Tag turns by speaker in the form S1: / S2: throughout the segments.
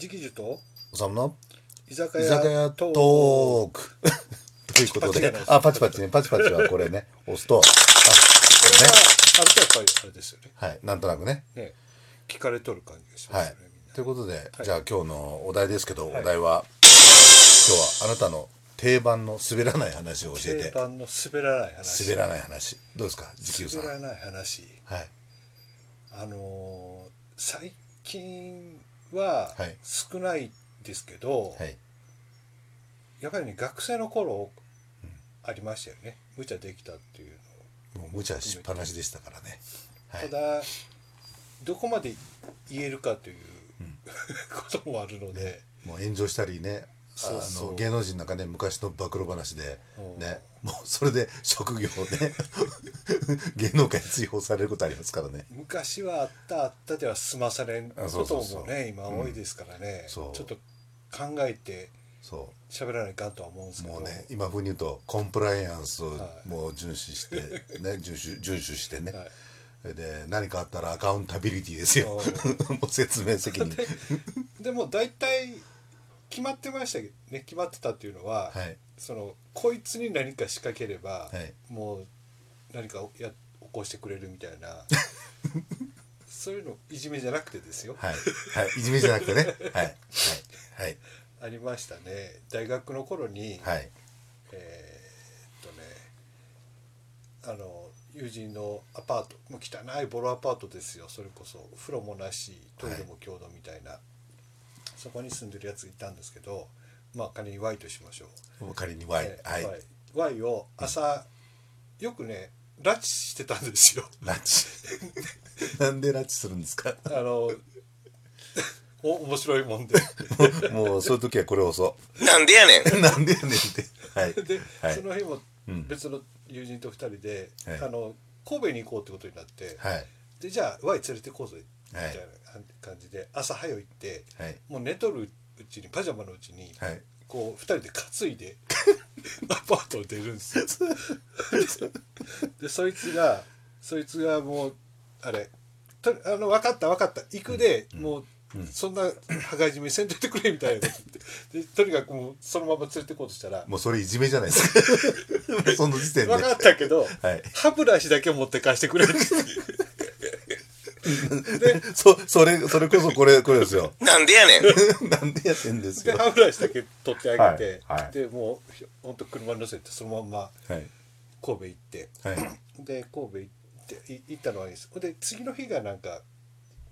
S1: 直樹と？
S2: おさむの？
S1: 居酒屋
S2: 居酒屋ト
S1: トーク。
S2: ということで。あ、パチパチね。パチパチはこれね、押すと、あ、こ
S1: これはあるとやっぱりあれですよね。
S2: はい、なんとなくね。
S1: ね。聞かれとる感じがしま
S2: はい
S1: すよね、みん。な。
S2: ということで、
S1: はい。
S2: じゃあ今日のお題ですけど、
S1: はい。
S2: お題は、今日はあなたの定番の滑らない話を教えて、
S1: 定番の滑らない話。
S2: 滑らない話。どうですか、時給さん。
S1: 滑らない話。
S2: はい。
S1: あのー最近は
S2: はい。
S1: 少ないですけど、
S2: はい。
S1: やっぱりね学生の頃ありましたよね。無茶できたっていうのを。
S2: もう無茶しっぱなしでしたからね。はい。
S1: ただどこまで言えるかという、こともあるので、
S2: もう炎上したりね
S1: そうそう。
S2: あの芸能人なんかね昔の暴露話で
S1: うん。
S2: ね。もうそれで職業をね 芸能界に追放されることありますからね。
S1: 昔はあったあったでは済まされんこ
S2: あそう
S1: と
S2: そうそう。
S1: もね今多いですからね、
S2: そう。
S1: ちょっと考えて
S2: そ
S1: 喋らないかんとは思うんですけど。
S2: うもうね今風に言うとコンプライアンスを
S1: はい。
S2: もう遵守して ね遵守遵守してね、
S1: はい。
S2: で何かあったらアカウンタビリティですよ。
S1: お
S2: もう説明責任。
S1: でも大体決まってましたけどね決まってたっていうのは、
S2: はい。
S1: そのこいつに何か仕掛ければ、
S2: はい。
S1: もう何かをや起こしてくれるみたいな そういうのいじめじゃなくてですよ、
S2: はい。はい。いじめじゃなくてね。はい。はい。
S1: ありましたね。大学の頃に、
S2: はい。はい
S1: えーっとねあの友人のアパートもう汚いボロアパートですよ。それこそ風呂もなしトイレも共同みたいな、そこに住んでるやついたんですけどまあ仮に Y としましょう。
S2: 仮に Y
S1: えー
S2: はい。
S1: Y, を朝、よくね拉致してたんですよ。
S2: 拉致 なんで拉致するんですか？
S1: あのお面白いもんで。
S2: もうそういう時はこれを押そ
S3: なんでやねん。
S2: う なんでやねんって。はい。
S1: で、
S2: はい。
S1: その日も
S2: うん。
S1: 別の友人と2人で、
S2: はい。
S1: あの神戸に行こうってことになって、
S2: はい。
S1: でじゃあ Y 連れてこうぜ。みた
S2: はい
S1: いな感じで朝早行って、
S2: はい。
S1: もう寝とるうちにパジャマのうちに、
S2: はい。
S1: こう2人で担いで アパートを出るんですよ。でそいつがそいつがもうあれとあの分かった分かった。行くで、もう、そんな羽交い締めせんといてくれみたいなこと言ってでとにかくもうそのまま連れてこうとしたら
S2: もうそれいじめじゃないですか。その時点で。
S1: 分かったけど、
S2: はい。
S1: 歯ブラシだけ持って返してくれってで
S2: そそれそれこそこれこれですよ。
S3: なんでやねん。
S2: なんでやってんですよ。
S1: で歯ブラシだけ取ってあげて、
S2: はいはい。
S1: でもうほんと車に乗せてそのまんま
S2: はい。
S1: 神戸行って。
S2: はい。
S1: で神戸行ってい行ったのはいいです。で次の日がなんか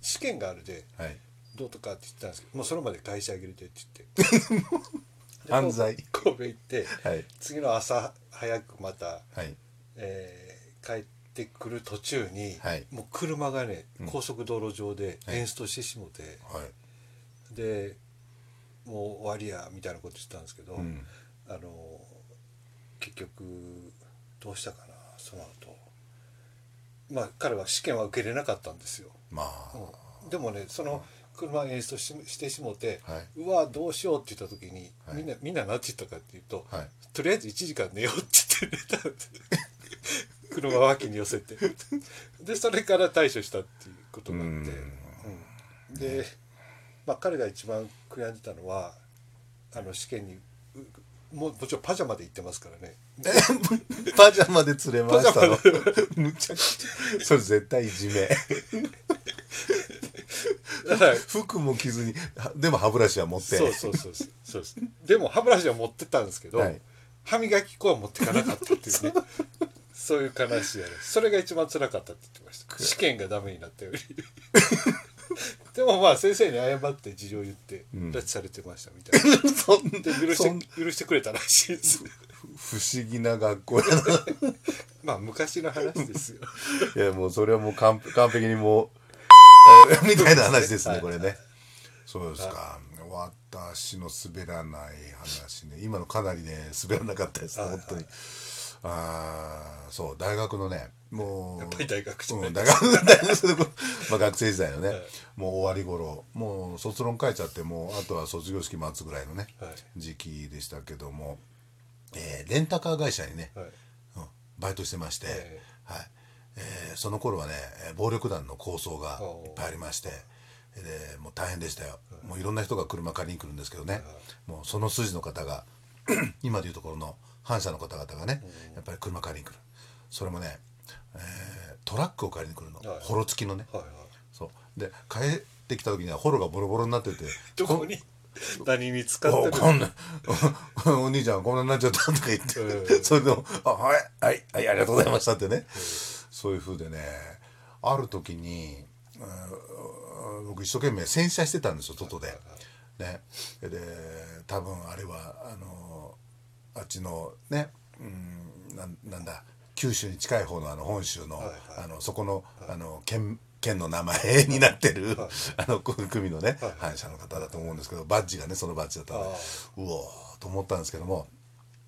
S1: 試験があるで
S2: はい。
S1: どうとかって言ってたんですけどもうそのまで返してあげるでって言って。で
S2: 犯罪。
S1: 神戸行って、
S2: はい。
S1: 次の朝早くまた、
S2: はい。
S1: えー帰ってくる途中に、
S2: はい。
S1: もう車がね高速道路上でエンストしてしもて、
S2: はい。
S1: でもう終わりやみたいなこと言ってたんですけど、
S2: ん。
S1: あの結局どうしたかなその後。まあ彼は試験は受けれなかったんですよ、
S2: まあ。
S1: うん。でもねその車演出ししてしもて、
S2: はい。う
S1: わどうしようって言った時に、
S2: はい。
S1: みんなみんな何て言ったかっていうと、
S2: はい。
S1: とりあえず1時間寝ようって言って寝たんです車脇に寄せて。でそれから対処したっていうことになって、うん。で、まあ、彼が一番悔やんでたのはあの試験にうもうもちろんパジャマで行ってますからね。
S2: パジャマで釣れましたむちゃくちゃ。それ絶対いじめ。服も着ずにはでも歯ブラシは持って。
S1: そうそうそうそう。でも歯ブラシは持ってたんですけど、
S2: はい。
S1: 歯磨き粉は持ってかなかったっていうね そういう悲しいやねそれが一番辛かったって言ってました。試験がダメになったより。でもまあ先生に謝って事情を言って拉致されてましたみたいな、
S2: そん
S1: で許して許してくれたらしいです。
S2: 不思議な学校やな。
S1: まあ昔の話ですよ。
S2: いやもうそれはもう完完璧にもうえーみたいな話ですね
S1: はい
S2: これね。そうですか。私の滑らない話ね。今のかなりね滑らなかったです。本当にああそう大学のねもう
S1: やっぱり大学じゃない
S2: うん、まあ学生時代のね、
S1: はい。
S2: もう終わり頃もう卒論書いちゃってもうあとは卒業式待つぐらいのね、
S1: はい。
S2: 時期でしたけども、えーレンタカー会社にね、
S1: はい。
S2: うん、バイトしてまして、
S1: え
S2: はい。えーその頃はねえー暴力団の抗争がいっぱいありまして、でもう大変でしたよ、もういろんな人が車借りに来るんですけどね、もうその筋の方が 今でいうところの反社の方々がね、やっぱり車借りに来る。それもね、えートラックを借りに来るの、
S1: はい
S2: ホロ付きのね、
S1: はいはい。
S2: そう。で帰ってきた時にはホロがボロボロになってて
S1: どこに？何に使って
S2: お
S1: る
S2: こんな お兄ちゃんこんなになっちゃったとか言って、
S1: うん。
S2: それでも「あはいはいはいありがとうございました」ってね、そういう風でねある時に、うん僕一生懸命洗車してたんですよ外で。ね、で多分あれはあのあっちのね、うん、なんなんだ九州に近い方のあの本州の,、あのそこの,、あの県県の名前になってる、あの組のね、
S1: はい
S2: 反社の方だと思うんですけどバッジがねそのバッジだったので
S1: あ
S2: うおーと思ったんですけども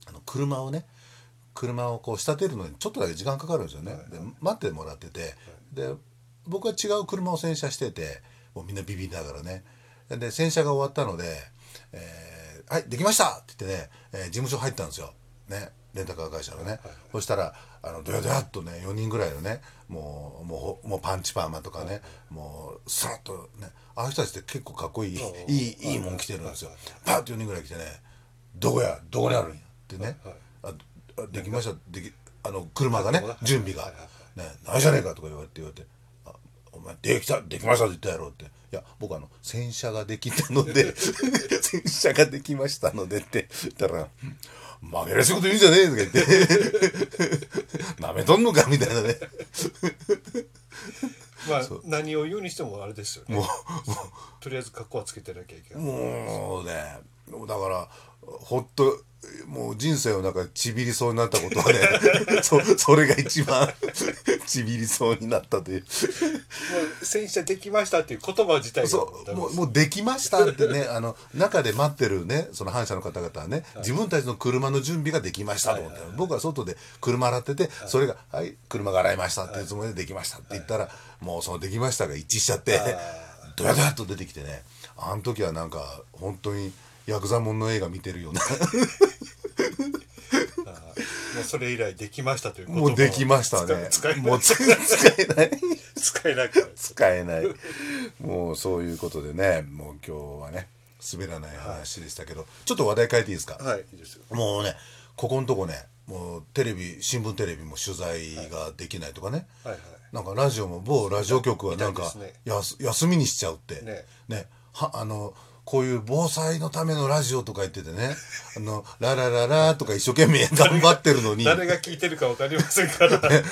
S2: あの車をね車をこう仕立てるのにちょっとだけ時間かかるんですよね、で待ってもらってて、で僕は違う車を洗車しててもうみんなビビりながらね。で洗車が終わったので「えーはいできました!」って言ってね、えー事務所入ったんですよ。ねレンタカー会社のね、そしたらあのドヤドヤっとね4人ぐらいのねもうもうもうパンチパーマとかね、もうスラッとねああいう人たちって結構かっこいい、いいいいもん着てるんですよ、パッと4人ぐらい来てね「どこや？どこにあるんや」ってね、ああできました？できあの車がね
S1: はい
S2: 準備が「ねないじゃねえか」とか言われて言われて「あお前できた？できました」って言ったやろって「いや僕あの洗車ができたので 洗車ができましたので」って言ったら「負けらしいこと言うんじゃねえ」とか言って「なめとんのか」みたいなね。
S1: まあ何を言うにしてもあれですよね。
S2: もう
S1: とりあえず格好はつけてなきゃいけない。
S2: もうねだからほっともう人生の中でちびりそうになったことはね そそれが一番ちびりそうになったという
S1: もう洗車できましたっていう言葉自体が。
S2: そうもうもうできましたってねあの中で待ってるねその反社の方々はね、自分たちの車の準備ができましたと思って、僕は外で車洗ってて、それが「はい車が洗いました」っていうつもりでできましたって言ったら、もうその「できました」が一致しちゃってドヤドヤっと出てきてねあの時はなんか本当にヤクザもんの映画見てるような
S1: もうそれ以来できましたという言葉を
S2: もうできましたね。
S1: 使えない。
S2: もう 使えない。
S1: 使えなくなる。
S2: 使えない。もうそういうことでねもう今日はね滑らない話でしたけど、ちょっと話題変えていいですか、
S1: はいいいですよ。
S2: もうねここのとこねもうテレビ新聞テレビも取材ができないとかね、
S1: はいはい。
S2: なんかラジオも某ラジオ局はなんか
S1: ね
S2: やす休みにしちゃうって。
S1: ね。
S2: はあのこういう防災のためのラジオとか言っててね。あのララララとか一生懸命 頑張ってるのに。
S1: 誰が聞いてるか分かりませんから。
S2: ね、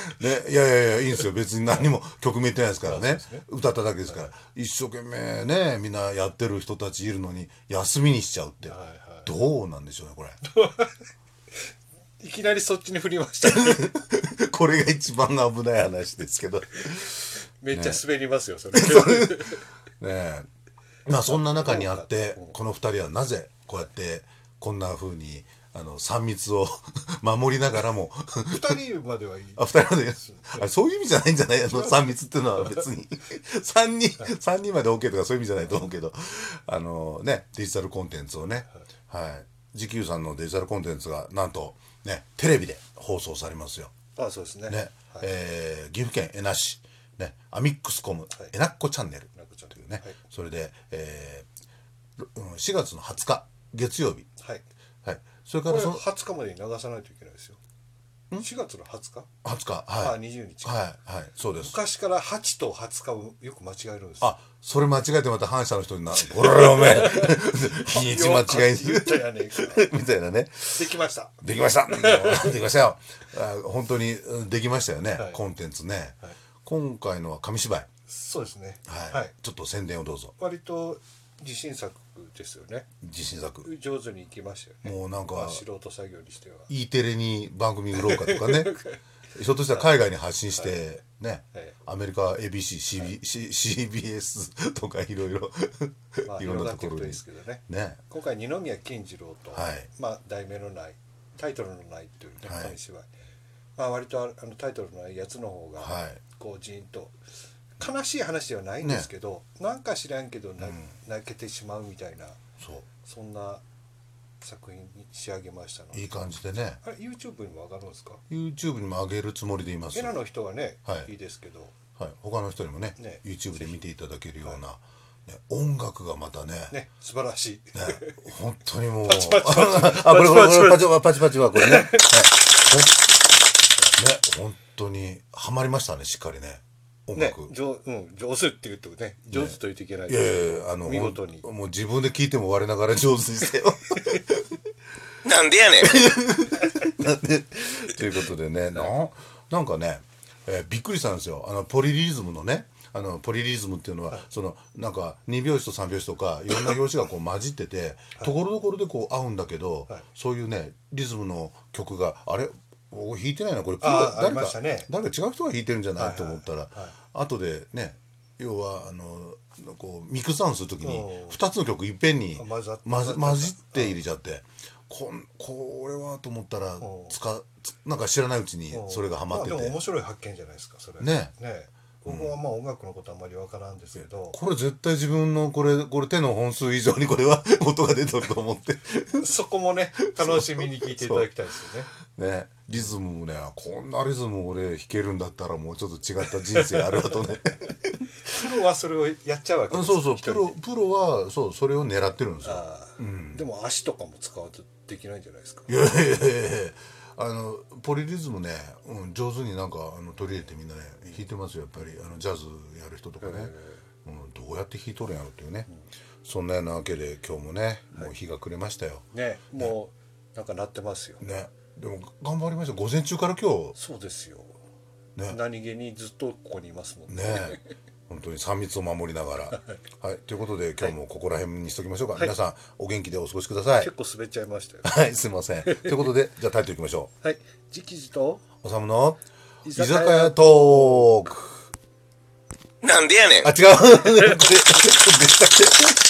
S2: いやいやいやいいんですよ。別に何も曲名言ってないですからね。歌っただけですから、一生懸命ねみんなやってる人たちいるのに休みにしちゃうって、
S1: はいはい。
S2: どうなんでしょうねこれ。
S1: いきなりそっちに振りました。ね
S2: これが一番危ない話ですけど。ね
S1: めっちゃ滑りますよそれ。
S2: えまあそんな中にあって
S1: うん。
S2: この二人はなぜこうやってこんな風にあの3密を 守りながらも
S1: 二人まではいい。
S2: あ二人まであれそういう意味じゃないんじゃない？あの3密っていうのは別に。3人三人まで OK とかそういう意味じゃないと思うけどあのねデジタルコンテンツをね。はい。時給さんのデジタルコンテンツがなんとねテレビで放送されますよ。
S1: あそうですね。
S2: ね。えー岐阜県恵那市、ね、アミックスコム、
S1: はい。
S2: えなっこチャンネル。
S1: なっこチャンネル。
S2: というね、
S1: はい。
S2: それで、えーうん4月の20日月曜日、
S1: はい。
S2: はい、それからその
S1: 20日までに流さないといけないですよ。4月の20日
S2: ？20日？
S1: あ
S2: はい。
S1: 20日
S2: はい。はい。そうです。
S1: 昔から8と20日をよく間違えるんです
S2: あそれ間違えてまた反社の人にな「これおめえ 日にち間違い
S1: 言ったやねんか
S2: みたいなね。
S1: できました。
S2: できました。できましたよ。あ本当にうんできましたよね、
S1: はい。
S2: コンテンツね、
S1: はい
S2: 今回のは紙芝居。
S1: そうですね。
S2: はい、
S1: はい。
S2: ちょっと宣伝をどうぞ。
S1: 割と自信作ですよね。
S2: 自信作。
S1: 上手にいきましたよね。
S2: もうなんか
S1: まあ素人作業にしては。
S2: E テレに番組売ろうかとかね。ひょっとしたら海外に発信してね、
S1: はい。
S2: アメリカ ABC、CB C CBS とかいろいろ。
S1: まあ
S2: いろん
S1: 広がっていくといい
S2: なところに。
S1: ですけどね。
S2: ね。
S1: 今回二宮金次郎と、
S2: はい。
S1: まあ題名のないタイトルのないというね
S2: はい。
S1: 紙芝居、まあ割とあのタイトルのないやつの方が、
S2: はい
S1: こうジーンと悲しい話ではないんですけど、なんか知らんけどな、泣けてしまうみたいな
S2: そ
S1: そんな作品に仕上げましたの
S2: いい感じでね。
S1: あれ YouTube にも上がるんですか
S2: ？YouTube にも上げるつもりでいます。
S1: エラの人はね、
S2: はい。
S1: いいですけど。
S2: はい、他の人にもね
S1: ね。
S2: YouTube で見ていただけるような音楽がまたね。
S1: ね素晴らしい、
S2: ね本当にもう。
S1: パチパチパチ。
S2: あこれこれこれパ
S1: パチ
S2: チパチパチはこれね、はい、ほんね本当にハマりましたねしっかりね。音
S1: ね
S2: 楽、
S1: 上うん、上手って言ってもね上手と言っていけない。
S2: いやいやいやあの
S1: 見事に。
S2: ほんもう自分で聞いても我ながら上手にしてよ
S3: なんでやねん。
S2: なんで？ということでねななんかね、えーびっくりしたんですよ。あのポリリズムのねあのポリリズムっていうのは、そのなんか2拍子と3拍子とかいろんな拍子がこう混じっててところどころでこう合うんだけど、
S1: はい。
S2: そういうねリズムの曲があれ？僕弾いてないなこれ。誰か
S1: ね。
S2: 誰か違う人が弾いてるんじゃない、
S1: はいはい
S2: と思ったら、
S1: はい
S2: 後でね要はあのこうミックスダウンする時に
S1: おー。
S2: 2つの曲いっぺんに
S1: あ混
S2: じって入れちゃって。こんこれはと思ったらつかつなんか知らないうちにそれがハマってて、
S1: 面白い発見じゃないですかそれ。
S2: ね。
S1: ね僕はまあ音楽のことあんまりわからんですけど、
S2: これ絶対自分のこれこれ手の本数以上にこれは 音が出てると思って。
S1: そこもね楽しみに聞いていただきたいですよね。
S2: ね。リズムもねこんなリズム俺弾けるんだったらもうちょっと違った人生あるわとね。
S1: プロはそれをやっちゃうわけです
S2: うんそうそう。プロプロはそうそれを狙ってるんですよ。
S1: あー。でも足とかも使うとできないんじゃないですか。
S2: いやいやいやいやあのポリリズムね、うん、上手になんかあの取り入れてみんなね弾いてますよやっぱり。あのジャズやる人とかね、うん、どうやって弾いとるんやろっていうね、そんなようなわけで今日もねもう日が暮れましたよ、
S1: ねもうなんかなってますよ。
S2: ね。でも頑張りました。午前中から今日。
S1: そうですよ、
S2: ね。
S1: 何気にずっとここにいますもんね。
S2: ね本当に3密を守りながら。はい。ということで今日もここら辺にしときましょうか、皆さんお元気でお過ごしください。
S1: 結構滑っちゃいましたよ。
S2: はい。すいません。ということでじゃあタイトルいきましょ
S1: はい。直々と？
S2: うおさむの居
S1: 居
S2: 酒
S1: 酒屋
S2: 屋トーク。
S3: なんでやねん。
S2: あ違う。でしたっけ？